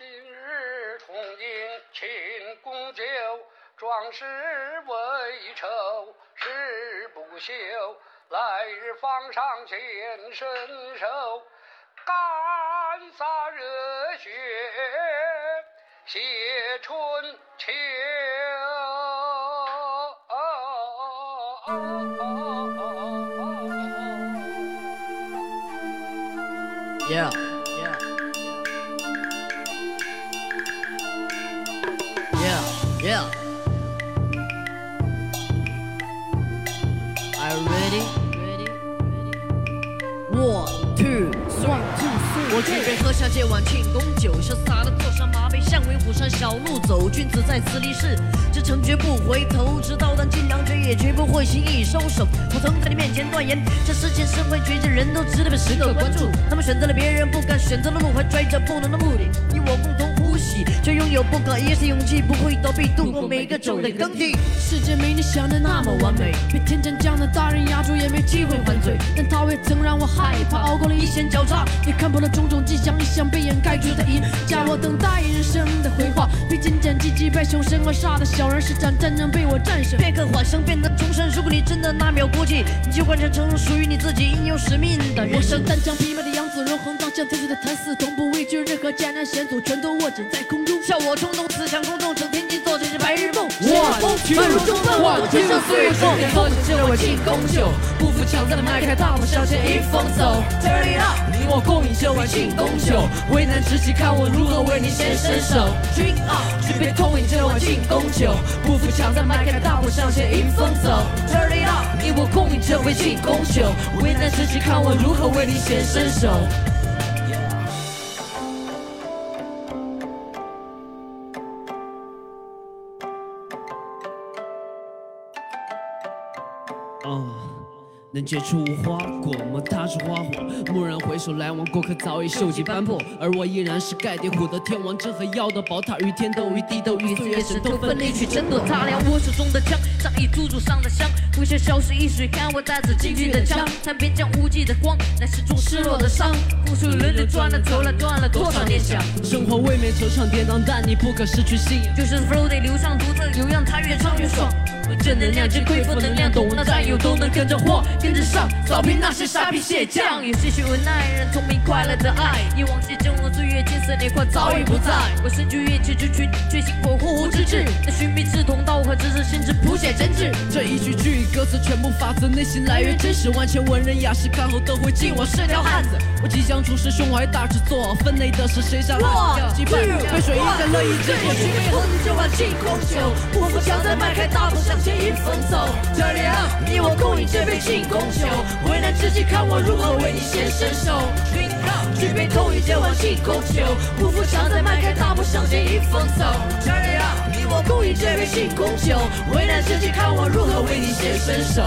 今日重饮庆功酒，壮士为仇，誓不休。来日方长显身手，干洒热血写春秋。Yeah, Ready? Ready? Ready? One, two, three, two. 我举杯喝下这碗庆功酒，潇洒的坐上马背，向威虎山小路走。君子在此立誓，这城绝不回头。直到弹尽粮绝，也绝不会轻易收手。我曾在你面前断言，这世间社会绝症，人都值得被时刻关注。他们选择了别人不敢选择的路，还追着不同的目的。你我共同呼吸，却拥有不可一世勇气，不会躲避，度过每个昼的更替。世界没你想的那么完美，被天将降的大人压住，也没机会犯罪。但也曾让我害怕，熬过了一线交叉，也看破了种种迹象，一想被掩盖住的赢家。我等待人生的回话，被渐渐击击败凶神恶煞的小人是场战争被我战胜。片刻幻想变得重生，如果你真的那秒过气，你就换成成属于你自己应有使命的人生。单枪匹马的杨子荣，横刀向天际的谭嗣同，不畏惧任何艰难险阻，全都握紧在空中。笑我冲动，自强公众，整天万如中凤，one, 我天上岁月凤。喝起这碗庆功酒，不服强赞，迈开大步向前迎风走。Turn it up，你我共饮这碗庆功酒，危难之际，看我如何为你先伸手。drink up，举杯痛饮这碗庆功酒，不服强赞，迈开大步向前迎风走。turn it up，你我共饮这杯庆功酒，危难之际，看我如何为你先伸手。啊，能结出无花果吗？它是花火。蓦然回首，来往过客早已锈迹斑驳，而我依然是盖地虎的天王，这和妖的宝塔，与天斗，与地斗，与岁月神斗，奋力去争夺。他亮我手中的枪，仗义猪猪上的香，不屑消失一水，看我带着进军的枪，看边疆无际的光，乃是种失落的伤。无数轮流转了，走了，断了多少念想，生活未免惆怅跌宕，但你不可失去信仰。就是 flow 得流畅独特，流让它越唱越爽。正能量见匮负能量，懂了战友都能跟着火，跟着上，扫平那些傻逼蟹将。有些许无奈，让聪明快乐的爱，已忘记峥嵘岁月，金色年华早已不在。我身居乐器之群，决心火呼呼之志，那寻觅志同道合之士，心智谱写真挚。这一句句歌词全部发自内心，来源真实，万千文人雅士看后都会敬我是条汉子。我即将出师，胸怀大志做，分内的事谁上岸？羁绊，杯水一战，乐意之我举举杯喝你这碗庆功酒，不服强再迈开大步向前迎风走。Turn it up，你我共饮这杯庆功酒，为难之际看我如何为你先伸手。举杯痛饮这碗庆功酒，不服强再迈开大步向前迎风走。Turn it up，你我共饮这杯庆功酒，为难之际看我如何为你显身手。